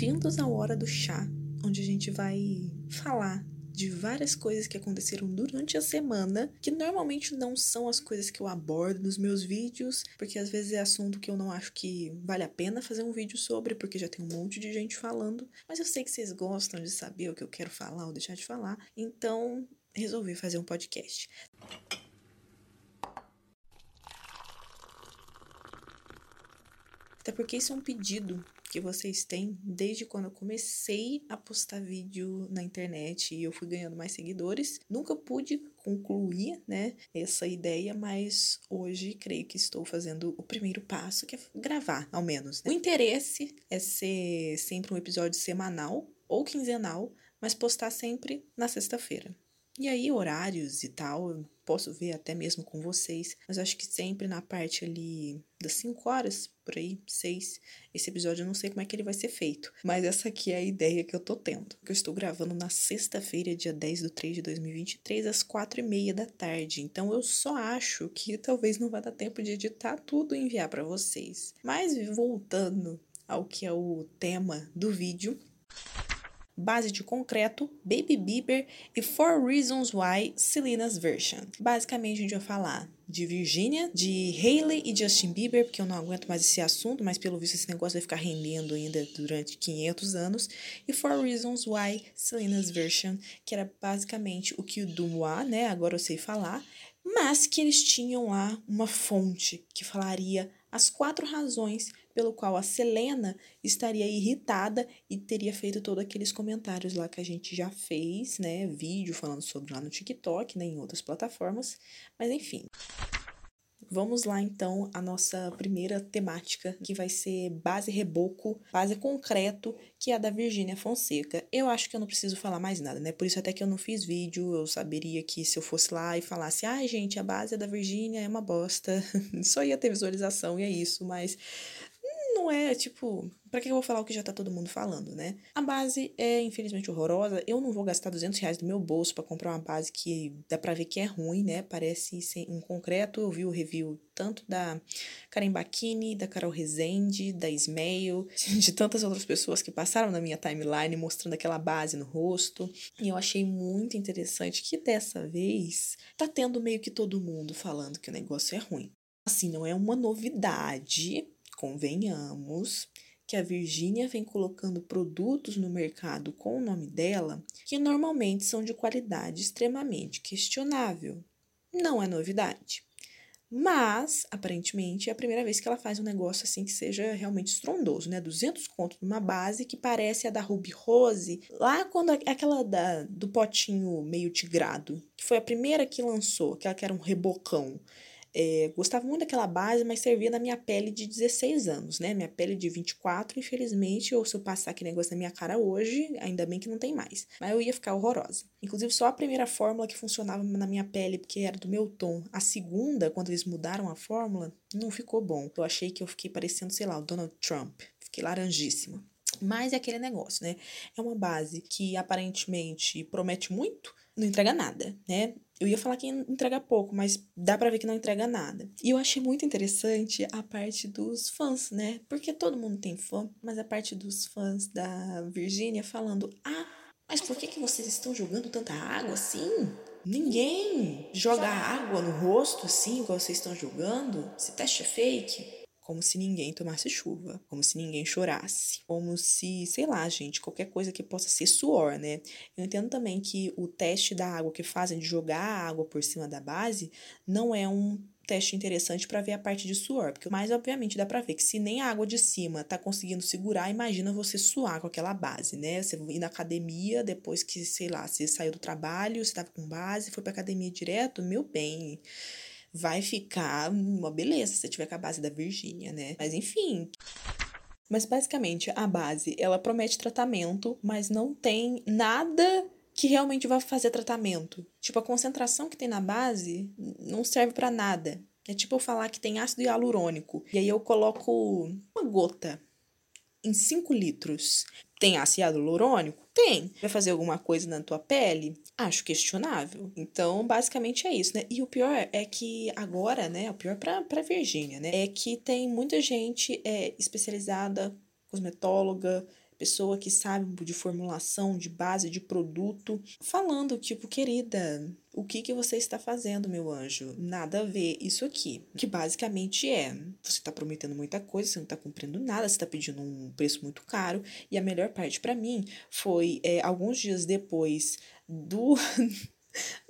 Bem-vindos à Hora do Chá, onde a gente vai falar de várias coisas que aconteceram durante a semana, que normalmente não são as coisas que eu abordo nos meus vídeos, porque às vezes é assunto que eu não acho que vale a pena fazer um vídeo sobre, porque já tem um monte de gente falando, mas eu sei que vocês gostam de saber o que eu quero falar ou deixar de falar, então resolvi fazer um podcast. Até porque isso é um pedido que vocês têm desde quando eu comecei a postar vídeo na internet e eu fui ganhando mais seguidores. Nunca pude concluir, né, essa ideia, mas hoje creio que estou fazendo o primeiro passo, que é gravar, ao menos. Né? O interesse é ser sempre um episódio semanal ou quinzenal, mas postar sempre na sexta-feira. E aí, horários e tal, posso ver até mesmo com vocês, mas acho que sempre na parte ali das 5 horas, por aí, 6. Esse episódio eu não sei como é que ele vai ser feito, mas essa aqui é a ideia que eu tô tendo. Que eu estou gravando na sexta-feira, dia 10 do 3 de 2023, às 4 e meia da tarde. Então eu só acho que talvez não vai dar tempo de editar tudo e enviar para vocês. Mas voltando ao que é o tema do vídeo, Base de Concreto, Baby Bieber e Four Reasons Why Selena's Version. Basicamente, a gente vai falar de Virginia, de Hailey e Justin Bieber, porque eu não aguento mais esse assunto, mas pelo visto esse negócio vai ficar rendendo ainda durante 500 anos, e Four Reasons Why Selena's Version, que era basicamente o que o Dumois, né, agora eu sei falar, mas que eles tinham lá uma fonte que falaria as quatro razões pelo qual a Selena estaria irritada e teria feito todos aqueles comentários lá que a gente já fez, né? Vídeo falando sobre lá no TikTok, né? Em outras plataformas. Mas enfim. Vamos lá então a nossa primeira temática, que vai ser base reboco, base concreto, que é a da Virgínia Fonseca. Eu acho que eu não preciso falar mais nada, né? Por isso até que eu não fiz vídeo, eu saberia que se eu fosse lá e falasse, ai ah, gente, a base da Virgínia é uma bosta, só ia ter visualização e é isso, mas não é, tipo, para que eu vou falar o que já tá todo mundo falando, né? A base é, infelizmente, horrorosa. Eu não vou gastar 200 reais do meu bolso para comprar uma base que dá pra ver que é ruim, né? Parece ser um concreto. Eu vi o review tanto da Karen Bacchini, da Carol Rezende, da Ismail, de tantas outras pessoas que passaram na minha timeline mostrando aquela base no rosto. E eu achei muito interessante que dessa vez tá tendo meio que todo mundo falando que o negócio é ruim. Assim, não é uma novidade, convenhamos que a Virgínia vem colocando produtos no mercado com o nome dela que normalmente são de qualidade extremamente questionável. Não é novidade. Mas, aparentemente, é a primeira vez que ela faz um negócio assim que seja realmente estrondoso, né? 200 conto numa base que parece a da Ruby Rose, lá quando aquela da, do potinho meio tigrado, que foi a primeira que lançou, aquela que era um rebocão. É, gostava muito daquela base, mas servia na minha pele de 16 anos, né? Minha pele de 24, infelizmente, ou se eu passar aquele negócio na minha cara hoje, ainda bem que não tem mais. Mas eu ia ficar horrorosa. Inclusive, só a primeira fórmula que funcionava na minha pele, porque era do meu tom. A segunda, quando eles mudaram a fórmula, não ficou bom. Eu achei que eu fiquei parecendo, sei lá, o Donald Trump. Fiquei laranjíssima. Mas é aquele negócio, né? É uma base que aparentemente promete muito, não entrega nada, né? Eu ia falar que entrega pouco, mas dá para ver que não entrega nada. E eu achei muito interessante a parte dos fãs, né? Porque todo mundo tem fã, mas a parte dos fãs da Virgínia falando: "Ah, mas por que que vocês estão jogando tanta água assim? Ninguém joga água no rosto assim igual vocês estão jogando. Esse teste é fake." Como se ninguém tomasse chuva, como se ninguém chorasse, como se, sei lá, gente, qualquer coisa que possa ser suor, né? Eu entendo também que o teste da água que fazem de jogar a água por cima da base não é um teste interessante para ver a parte de suor, porque mais obviamente dá para ver que se nem a água de cima tá conseguindo segurar, imagina você suar com aquela base, né? Você ir na academia depois que, sei lá, você saiu do trabalho, você tava com base, foi para academia direto, meu bem vai ficar uma beleza se tiver com a base da Virgínia, né? Mas enfim. Mas basicamente a base, ela promete tratamento, mas não tem nada que realmente vai fazer tratamento. Tipo, a concentração que tem na base não serve para nada. É tipo eu falar que tem ácido hialurônico. E aí eu coloco uma gota em 5 litros. Tem ácido hialurônico? Tem. Vai fazer alguma coisa na tua pele? Acho questionável. Então, basicamente é isso, né? E o pior é que agora, né? O pior pra, pra Virgínia, né? É que tem muita gente é, especializada, cosmetóloga, pessoa que sabe de formulação, de base, de produto, falando tipo, querida, o que, que você está fazendo, meu anjo? Nada a ver isso aqui. Que basicamente é: você está prometendo muita coisa, você não está cumprindo nada, você está pedindo um preço muito caro. E a melhor parte para mim foi é, alguns dias depois do.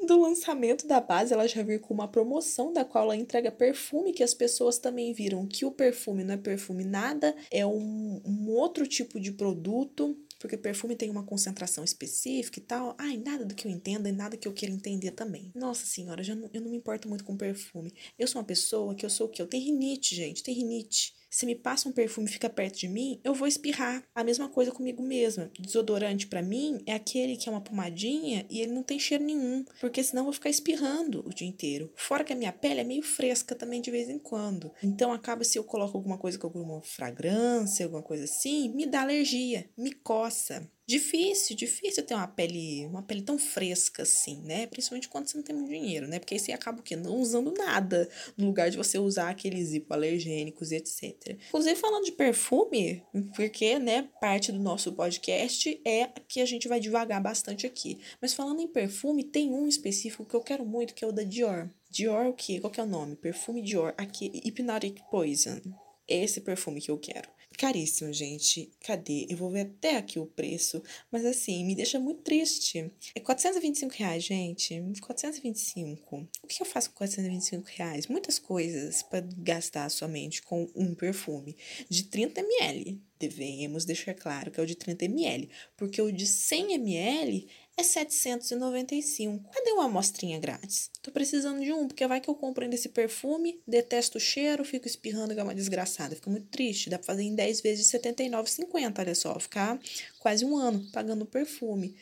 do lançamento da base, ela já vir com uma promoção da qual ela entrega perfume, que as pessoas também viram que o perfume não é perfume nada, é um, um outro tipo de produto porque perfume tem uma concentração específica e tal. Ai, nada do que eu entenda e nada que eu queira entender também. Nossa senhora, já não, eu não me importo muito com perfume. Eu sou uma pessoa que eu sou o quê? Eu tenho rinite, gente, tem rinite. Se me passa um perfume e fica perto de mim, eu vou espirrar. A mesma coisa comigo mesma. Desodorante para mim é aquele que é uma pomadinha e ele não tem cheiro nenhum, porque senão eu vou ficar espirrando o dia inteiro. Fora que a minha pele é meio fresca também de vez em quando. Então acaba se eu coloco alguma coisa com alguma fragrância, alguma coisa assim, me dá alergia, me coça. Difícil, difícil ter uma pele, uma pele tão fresca assim, né? Principalmente quando você não tem muito dinheiro, né? Porque aí você acaba o quê? Não usando nada no lugar de você usar aqueles hipoalergênicos e etc. Inclusive, falando de perfume, porque, né, parte do nosso podcast é que a gente vai devagar bastante aqui. Mas falando em perfume, tem um específico que eu quero muito, que é o da Dior. Dior o quê? Qual que é o nome? Perfume Dior. Aqui, Hypnotic Poison. Esse perfume que eu quero. Caríssimo, gente. Cadê? Eu vou ver até aqui o preço. Mas assim, me deixa muito triste. É 425 reais, gente. 425. O que eu faço com 425 reais? Muitas coisas para gastar somente com um perfume de 30 ml. Devemos deixar claro que é o de 30 ml. Porque o de 100 ml é 795. Cadê uma amostrinha grátis? Tô precisando de um, porque vai que eu compro ainda esse perfume, detesto o cheiro, fico espirrando que é uma desgraçada. Fica muito triste. Dá pra fazer em 10 vezes de 79,50, olha só. Ficar quase um ano pagando perfume.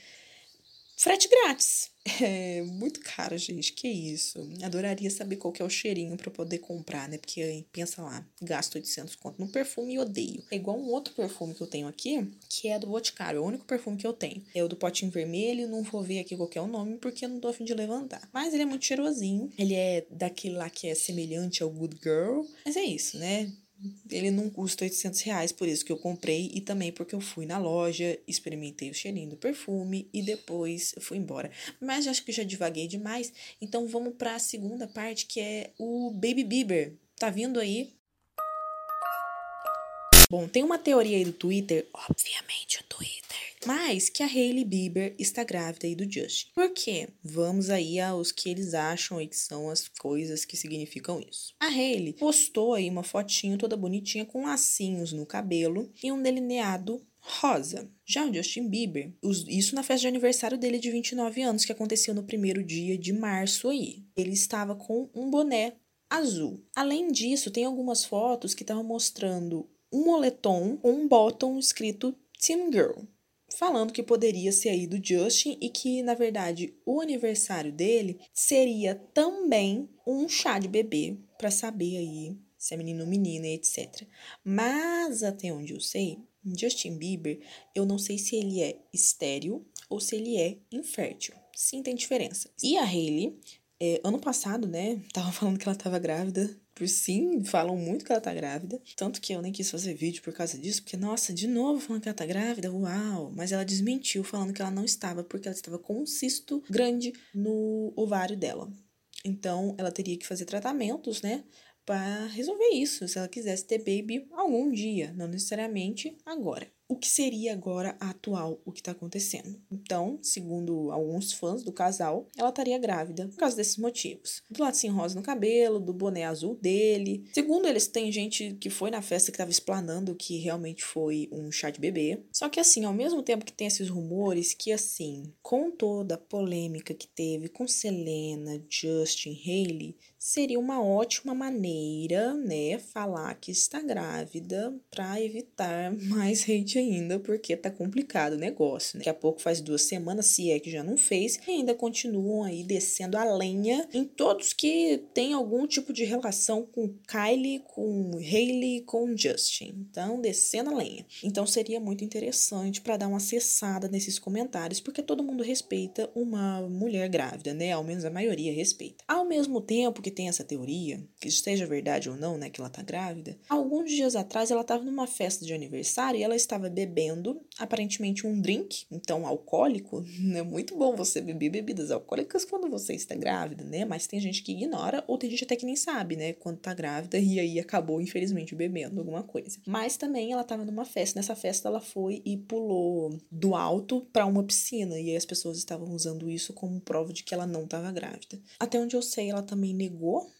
Frete grátis. É muito caro, gente. Que isso. Adoraria saber qual que é o cheirinho para poder comprar, né? Porque pensa lá, gasto 800 conto no perfume e odeio. É igual um outro perfume que eu tenho aqui, que é do Boticário. É o único perfume que eu tenho. É o do potinho vermelho. Não vou ver aqui qual que é o nome porque eu não tô afim de levantar. Mas ele é muito cheirosinho. Ele é daquele lá que é semelhante ao Good Girl. Mas é isso, né? Ele não custa 800 reais, por isso que eu comprei e também porque eu fui na loja, experimentei o cheirinho do perfume e depois fui embora. Mas acho que já divaguei demais, então vamos para a segunda parte que é o Baby Bieber. Tá vindo aí? Bom, tem uma teoria aí do Twitter, obviamente o Twitter mas que a Hailey Bieber está grávida aí do Justin. Por quê? Vamos aí aos que eles acham aí que são as coisas que significam isso. A Hailey postou aí uma fotinho toda bonitinha com lacinhos no cabelo e um delineado rosa. Já o Justin Bieber, isso na festa de aniversário dele de 29 anos, que aconteceu no primeiro dia de março aí. Ele estava com um boné azul. Além disso, tem algumas fotos que estavam mostrando um moletom com um bottom escrito Team Girl falando que poderia ser aí do Justin e que, na verdade, o aniversário dele seria também um chá de bebê para saber aí se é menino ou menina, etc. Mas até onde eu sei, Justin Bieber, eu não sei se ele é estéreo ou se ele é infértil. Sim, tem diferença. E a Hailey, é, ano passado, né, tava falando que ela tava grávida por sim, falam muito que ela tá grávida. Tanto que eu nem quis fazer vídeo por causa disso, porque, nossa, de novo falando que ela tá grávida, uau! Mas ela desmentiu falando que ela não estava, porque ela estava com um cisto grande no ovário dela. Então, ela teria que fazer tratamentos, né? Para resolver isso, se ela quisesse ter baby algum dia, não necessariamente agora o que seria agora a atual, o que está acontecendo. Então, segundo alguns fãs do casal, ela estaria grávida por causa desses motivos. Do lacinho rosa no cabelo, do boné azul dele. Segundo eles, tem gente que foi na festa que estava explanando que realmente foi um chá de bebê. Só que assim, ao mesmo tempo que tem esses rumores que assim, com toda a polêmica que teve com Selena, Justin, Hailey, seria uma ótima maneira, né, falar que está grávida para evitar mais hate ainda, porque tá complicado o negócio, né? Daqui a pouco faz duas semanas, se é que já não fez, e ainda continuam aí descendo a lenha em todos que têm algum tipo de relação com Kylie, com Hailey, com Justin. Então, descendo a lenha. Então, seria muito interessante para dar uma cessada nesses comentários, porque todo mundo respeita uma mulher grávida, né? Ao menos a maioria respeita. Ao mesmo tempo que tem essa teoria, que esteja verdade ou não, né, que ela tá grávida, alguns dias atrás ela estava numa festa de aniversário e ela estava bebendo, aparentemente um drink, então alcoólico. É muito bom você beber bebidas alcoólicas quando você está grávida, né? Mas tem gente que ignora, ou tem gente até que nem sabe, né? Quando tá grávida e aí acabou, infelizmente, bebendo alguma coisa. Mas também ela estava numa festa. Nessa festa ela foi e pulou do alto para uma piscina. E aí as pessoas estavam usando isso como prova de que ela não estava grávida. Até onde eu sei, ela também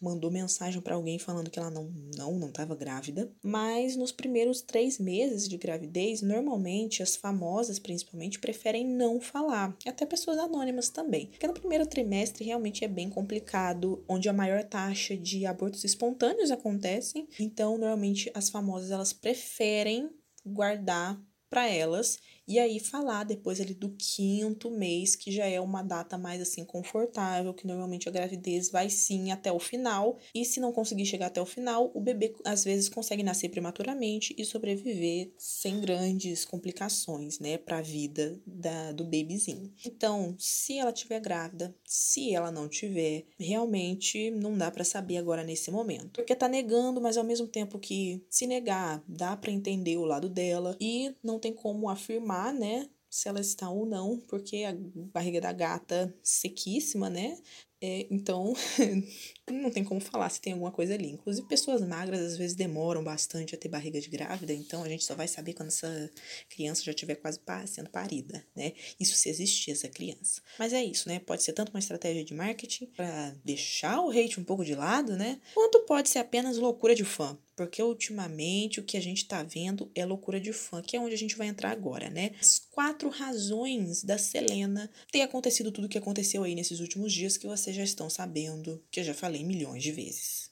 mandou mensagem para alguém falando que ela não não não estava grávida. Mas nos primeiros três meses de gravidez, normalmente as famosas, principalmente, preferem não falar. Até pessoas anônimas também. Porque no primeiro trimestre realmente é bem complicado, onde a maior taxa de abortos espontâneos acontecem. Então, normalmente as famosas elas preferem guardar para elas e aí falar depois ali do quinto mês, que já é uma data mais assim confortável, que normalmente a gravidez vai sim até o final. E se não conseguir chegar até o final, o bebê às vezes consegue nascer prematuramente e sobreviver sem grandes complicações, né, para a vida da, do bebezinho. Então, se ela tiver grávida, se ela não tiver, realmente não dá para saber agora nesse momento. Porque tá negando, mas ao mesmo tempo que se negar, dá para entender o lado dela e não tem como afirmar né? Se ela está ou não, porque a barriga da gata sequíssima, né? É, então, não tem como falar se tem alguma coisa ali. Inclusive, pessoas magras às vezes demoram bastante a ter barriga de grávida, então a gente só vai saber quando essa criança já estiver quase sendo parida, né? Isso se existir essa criança. Mas é isso, né? Pode ser tanto uma estratégia de marketing para deixar o hate um pouco de lado, né? Quanto pode ser apenas loucura de fã. Porque ultimamente o que a gente tá vendo é loucura de fã, que é onde a gente vai entrar agora, né? As quatro razões da Selena ter acontecido tudo o que aconteceu aí nesses últimos dias que vocês já estão sabendo, que eu já falei milhões de vezes.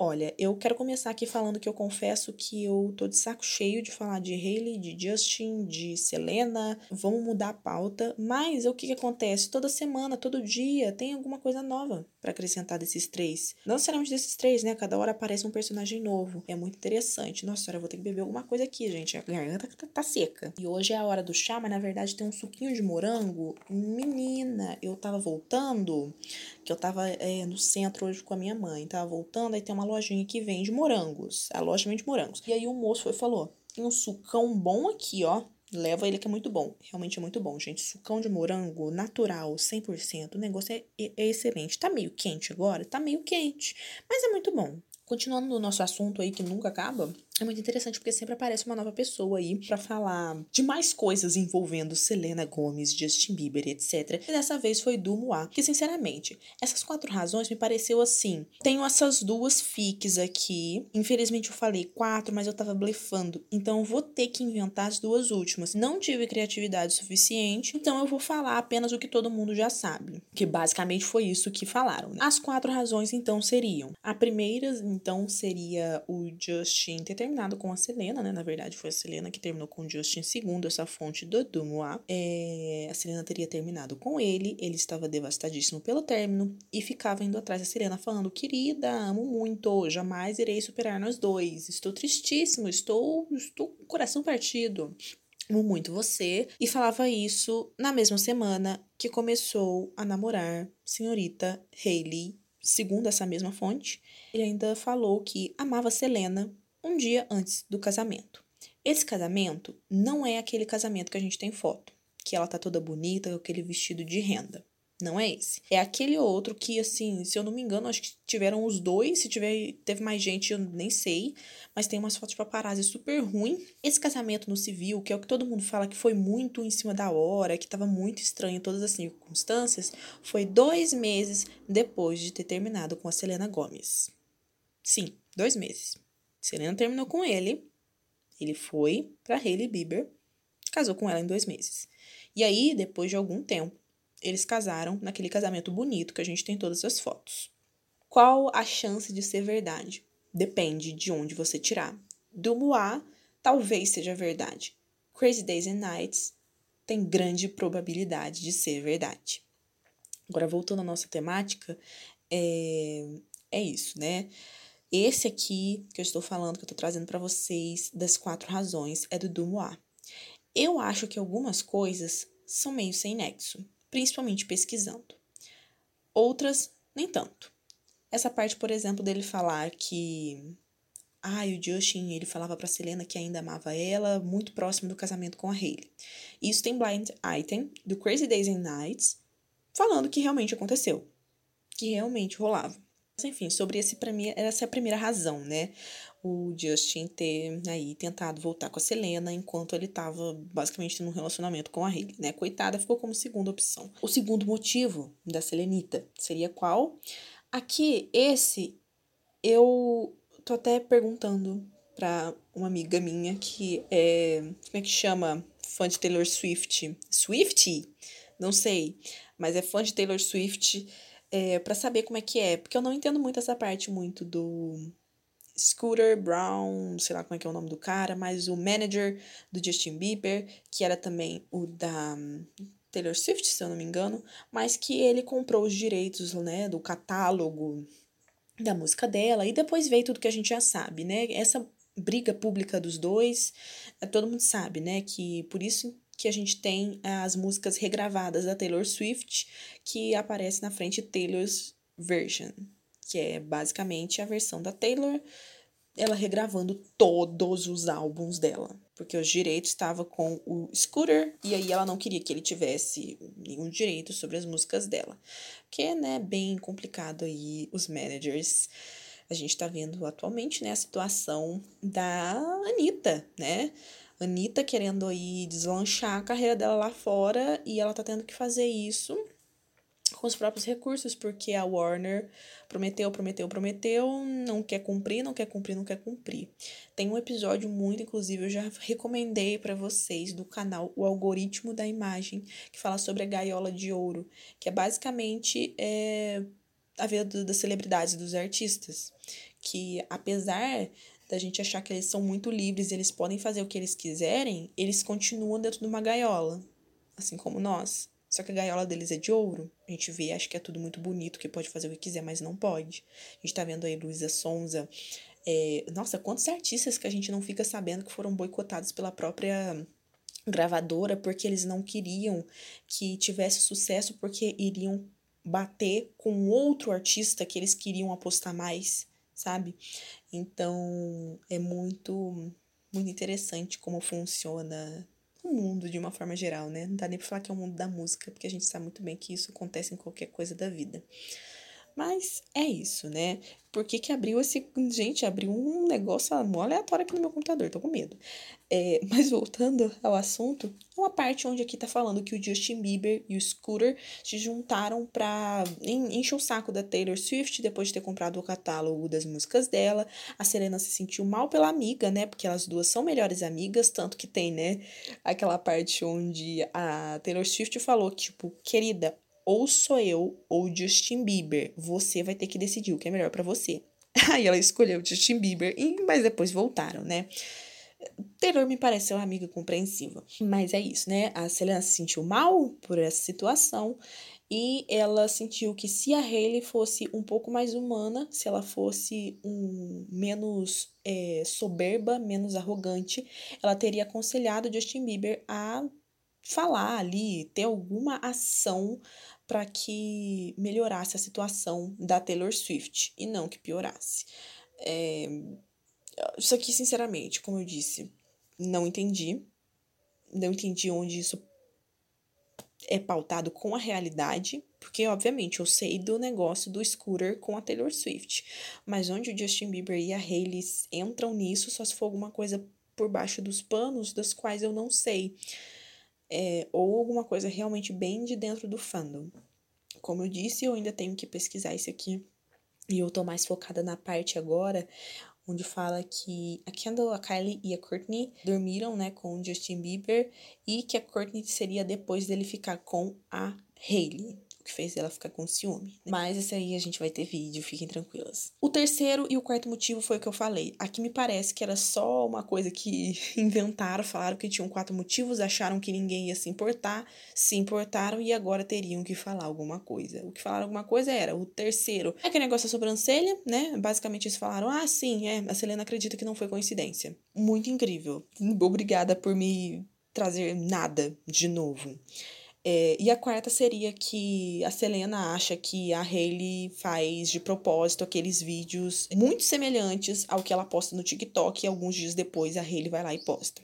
Olha, eu quero começar aqui falando que eu confesso que eu tô de saco cheio de falar de Hailey, de Justin, de Selena. Vamos mudar a pauta. Mas o que, que acontece? Toda semana, todo dia, tem alguma coisa nova para acrescentar desses três. Não necessariamente desses três, né? Cada hora aparece um personagem novo. É muito interessante. Nossa senhora, eu vou ter que beber alguma coisa aqui, gente. A garganta tá, tá seca. E hoje é a hora do chá, mas na verdade tem um suquinho de morango. Menina, eu tava voltando, que eu tava é, no centro hoje com a minha mãe. Tava voltando, aí tem uma lojinha que vende morangos. A loja vende morangos. E aí o moço foi falou: tem um sucão bom aqui, ó. Leva ele que é muito bom. Realmente é muito bom, gente. Sucão de morango natural, 100%. O negócio é, é excelente. Tá meio quente agora? Tá meio quente. Mas é muito bom. Continuando no nosso assunto aí que nunca acaba, é muito interessante porque sempre aparece uma nova pessoa aí para falar de mais coisas envolvendo Selena Gomez, Justin Bieber, etc. E dessa vez foi do Moá, que sinceramente, essas quatro razões me pareceu assim. Tenho essas duas fics aqui. Infelizmente eu falei quatro, mas eu tava blefando. Então eu vou ter que inventar as duas últimas. Não tive criatividade suficiente, então eu vou falar apenas o que todo mundo já sabe. Que basicamente foi isso que falaram. As quatro razões então seriam: a primeira, então, seria o Justin ter terminado com a Selena, né? Na verdade, foi a Selena que terminou com o Justin, segundo essa fonte do Dumois. É, a Selena teria terminado com ele, ele estava devastadíssimo pelo término e ficava indo atrás da Selena falando: Querida, amo muito, jamais irei superar nós dois. Estou tristíssimo, estou, estou com o coração partido amo muito você, e falava isso na mesma semana que começou a namorar senhorita Hailey, segundo essa mesma fonte. Ele ainda falou que amava Selena um dia antes do casamento. Esse casamento não é aquele casamento que a gente tem foto, que ela tá toda bonita com aquele vestido de renda. Não é esse. É aquele outro que, assim, se eu não me engano, acho que tiveram os dois. Se tiver, teve mais gente, eu nem sei. Mas tem umas fotos de paparazzi super ruim. Esse casamento no civil, que é o que todo mundo fala que foi muito em cima da hora, que tava muito estranho em todas as circunstâncias, foi dois meses depois de ter terminado com a Selena Gomes. Sim, dois meses. Selena terminou com ele. Ele foi para Hailey Bieber, casou com ela em dois meses. E aí, depois de algum tempo, eles casaram naquele casamento bonito que a gente tem todas as fotos. Qual a chance de ser verdade? Depende de onde você tirar. Do Moá, talvez seja verdade. Crazy Days and Nights tem grande probabilidade de ser verdade. Agora, voltando à nossa temática, é, é isso, né? Esse aqui que eu estou falando, que eu estou trazendo para vocês, das quatro razões, é do Dumois. Eu acho que algumas coisas são meio sem nexo, principalmente pesquisando. Outras, nem tanto. Essa parte, por exemplo, dele falar que ah, o Justin, ele falava pra Selena que ainda amava ela, muito próximo do casamento com a Hailey. Isso tem blind item do Crazy Days and Nights, falando que realmente aconteceu, que realmente rolava. Enfim, sobre esse para mim essa é a primeira razão, né? O Justin ter aí tentado voltar com a Selena enquanto ele estava basicamente num relacionamento com a Hailey, né? Coitada, ficou como segunda opção. O segundo motivo da Selenita seria qual? Aqui esse eu tô até perguntando pra uma amiga minha que é, como é que chama? Fã de Taylor Swift. Swift? Não sei mas é fã de Taylor Swift, é, para saber como é que é, porque eu não entendo muito essa parte muito do Scooter Brown, sei lá como é que é o nome do cara, mas o manager do Justin Bieber, que era também o da Taylor Swift, se eu não me engano, mas que ele comprou os direitos, né, do catálogo da música dela, e depois veio tudo que a gente já sabe, né? Essa briga pública dos dois, é, todo mundo sabe, né, que por isso que a gente tem as músicas regravadas da Taylor Swift, que aparece na frente Taylor's Version, que é basicamente a versão da Taylor, ela regravando todos os álbuns dela, porque os direitos estavam com o Scooter e aí ela não queria que ele tivesse nenhum direito sobre as músicas dela, que é né, bem complicado aí os managers. A gente tá vendo atualmente, né, a situação da Anitta, né? Anitta querendo aí deslanchar a carreira dela lá fora e ela tá tendo que fazer isso com os próprios recursos, porque a Warner prometeu, prometeu, prometeu, não quer cumprir, não quer cumprir, não quer cumprir. Tem um episódio muito, inclusive, eu já recomendei para vocês do canal O Algoritmo da Imagem, que fala sobre a gaiola de ouro, que é basicamente é, a vida das celebridades, dos artistas, que apesar da gente achar que eles são muito livres, eles podem fazer o que eles quiserem, eles continuam dentro de uma gaiola, assim como nós. Só que a gaiola deles é de ouro. A gente vê, acho que é tudo muito bonito, que pode fazer o que quiser, mas não pode. A gente tá vendo aí Luísa Sonza. É, nossa, quantos artistas que a gente não fica sabendo que foram boicotados pela própria gravadora porque eles não queriam que tivesse sucesso porque iriam bater com outro artista que eles queriam apostar mais, sabe? Então, é muito muito interessante como funciona o mundo de uma forma geral, né? Não dá nem pra falar que é o mundo da música, porque a gente sabe muito bem que isso acontece em qualquer coisa da vida. Mas é isso, né? Por que, que abriu esse. Gente, abriu um negócio aleatório aqui no meu computador, tô com medo. É, mas voltando ao assunto, uma parte onde aqui tá falando que o Justin Bieber e o Scooter se juntaram pra encher o saco da Taylor Swift depois de ter comprado o catálogo das músicas dela. A Serena se sentiu mal pela amiga, né? Porque elas duas são melhores amigas, tanto que tem, né? Aquela parte onde a Taylor Swift falou, tipo, querida, ou sou eu ou Justin Bieber. Você vai ter que decidir o que é melhor para você. Aí ela escolheu Justin Bieber, mas depois voltaram, né? Taylor me pareceu uma amiga compreensiva. Mas é isso, né? A Selena se sentiu mal por essa situação e ela sentiu que se a Hailey fosse um pouco mais humana, se ela fosse um menos é, soberba, menos arrogante, ela teria aconselhado Justin Bieber a falar ali, ter alguma ação para que melhorasse a situação da Taylor Swift e não que piorasse. É, isso aqui, sinceramente, como eu disse, não entendi. Não entendi onde isso é pautado com a realidade, porque obviamente eu sei do negócio do scooter com a Taylor Swift, mas onde o Justin Bieber e a Hailey entram nisso só se for alguma coisa por baixo dos panos, das quais eu não sei é, ou alguma coisa realmente bem de dentro do fandom. Como eu disse, eu ainda tenho que pesquisar isso aqui. E eu tô mais focada na parte agora onde fala que a Kendall, a Kylie e a Courtney dormiram, né, com o Justin Bieber e que a Courtney seria depois dele ficar com a Hailey que fez ela ficar com ciúme. Mas esse aí a gente vai ter vídeo, fiquem tranquilas. O terceiro e o quarto motivo foi o que eu falei. Aqui me parece que era só uma coisa que inventaram, falaram que tinham quatro motivos, acharam que ninguém ia se importar, se importaram e agora teriam que falar alguma coisa. O que falaram alguma coisa era o terceiro. É aquele negócio da sobrancelha, né? Basicamente eles falaram: ah, sim, é, a Selena acredita que não foi coincidência. Muito incrível. Obrigada por me trazer nada de novo. É, e a quarta seria que a Selena acha que a Hailey faz de propósito aqueles vídeos muito semelhantes ao que ela posta no TikTok e alguns dias depois a Hailey vai lá e posta.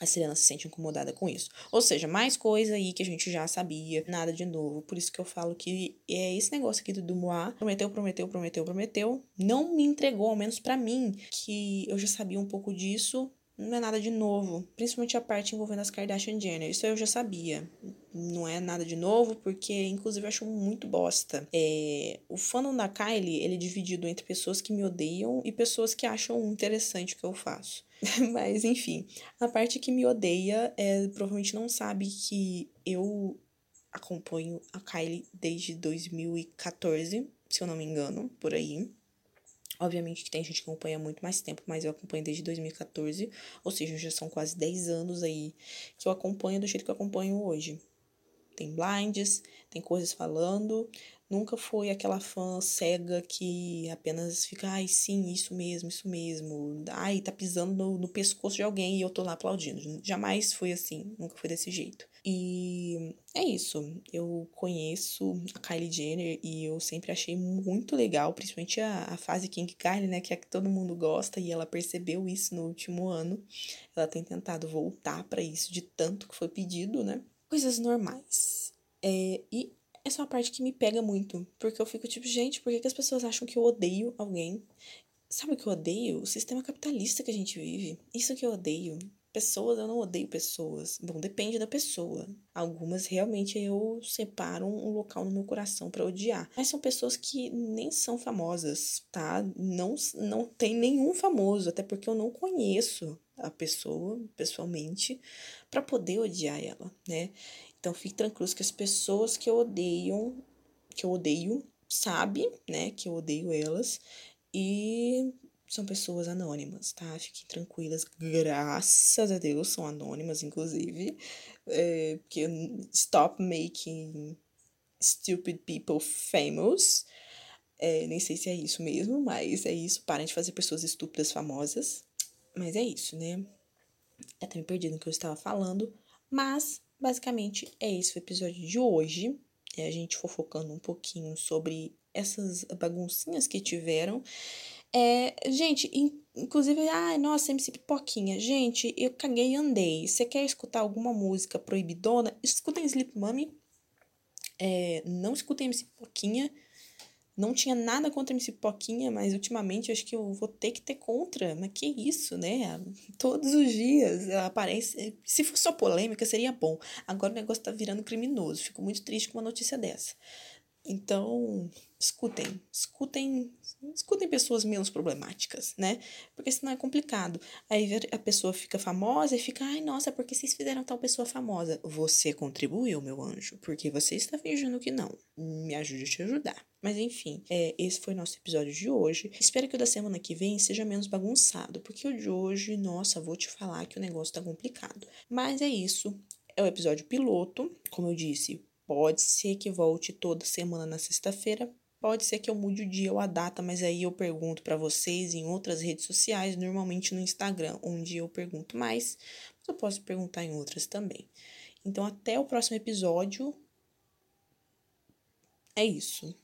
A Selena se sente incomodada com isso. Ou seja, mais coisa aí que a gente já sabia, nada de novo. Por isso que eu falo que é esse negócio aqui do Dumois. Prometeu, prometeu, prometeu, prometeu. Não me entregou, ao menos para mim, que eu já sabia um pouco disso, não é nada de novo, principalmente a parte envolvendo as Kardashian Jenner. Isso eu já sabia. Não é nada de novo, porque inclusive eu acho muito bosta. É, o fandom da Kylie, ele é dividido entre pessoas que me odeiam e pessoas que acham interessante o que eu faço. Mas enfim, a parte que me odeia é provavelmente não sabe que eu acompanho a Kylie desde 2014, se eu não me engano, por aí. Obviamente que tem gente que acompanha muito mais tempo, mas eu acompanho desde 2014, ou seja, já são quase 10 anos aí que eu acompanho do jeito que eu acompanho hoje. Tem blinds, tem coisas falando, nunca foi aquela fã cega que apenas fica, ai, sim, isso mesmo, isso mesmo. Ai, tá pisando no, no pescoço de alguém e eu tô lá aplaudindo. Jamais foi assim, nunca foi desse jeito. E é isso. Eu conheço a Kylie Jenner e eu sempre achei muito legal, principalmente a, a fase King Kylie, né, que é que todo mundo gosta e ela percebeu isso no último ano. Ela tem tentado voltar para isso de tanto que foi pedido, né? Coisas normais. É, e essa é uma parte que me pega muito, porque eu fico tipo, gente, por que, que as pessoas acham que eu odeio alguém? Sabe o que eu odeio? O sistema capitalista que a gente vive. Isso que eu odeio. Pessoas, eu não odeio pessoas. Bom, depende da pessoa. Algumas realmente eu separo um local no meu coração para odiar. Mas são pessoas que nem são famosas, tá? Não, não tem nenhum famoso, até porque eu não conheço a pessoa pessoalmente para poder odiar ela, né? Então fique tranquilo que as pessoas que eu odeio, que eu odeio, sabe, né, que eu odeio elas e são pessoas anônimas, tá? Fiquem tranquilas, graças a Deus são anônimas, inclusive, é, porque stop making stupid people famous. É, nem sei se é isso mesmo, mas é isso. Parem de fazer pessoas estúpidas famosas. Mas é isso, né? Até me perdi no que eu estava falando. Mas Basicamente, é esse o episódio de hoje. É a gente fofocando um pouquinho sobre essas baguncinhas que tiveram. É, gente, inclusive, ai, ah, nossa, MC Pipoquinha. Gente, eu caguei e andei. Você quer escutar alguma música proibidona? Escutem Sleep Mommy. É, não escutem MC Pipoquinha. Não tinha nada contra MC Pipoquinha, mas ultimamente eu acho que eu vou ter que ter contra. Mas que isso, né? Todos os dias aparece. Se fosse só polêmica, seria bom. Agora o negócio tá virando criminoso. Fico muito triste com uma notícia dessa. Então, escutem, escutem, escutem pessoas menos problemáticas, né? Porque senão é complicado. Aí a pessoa fica famosa e fica, ai, nossa, porque vocês fizeram tal pessoa famosa? Você contribuiu, meu anjo, porque você está fingindo que não. Me ajude a te ajudar. Mas enfim, é, esse foi nosso episódio de hoje. Espero que o da semana que vem seja menos bagunçado, porque o de hoje, nossa, vou te falar que o negócio tá complicado. Mas é isso. É o episódio piloto, como eu disse, Pode ser que volte toda semana na sexta-feira, pode ser que eu mude o dia ou a data, mas aí eu pergunto para vocês em outras redes sociais, normalmente no Instagram, onde eu pergunto mais, mas eu posso perguntar em outras também. Então, até o próximo episódio. É isso.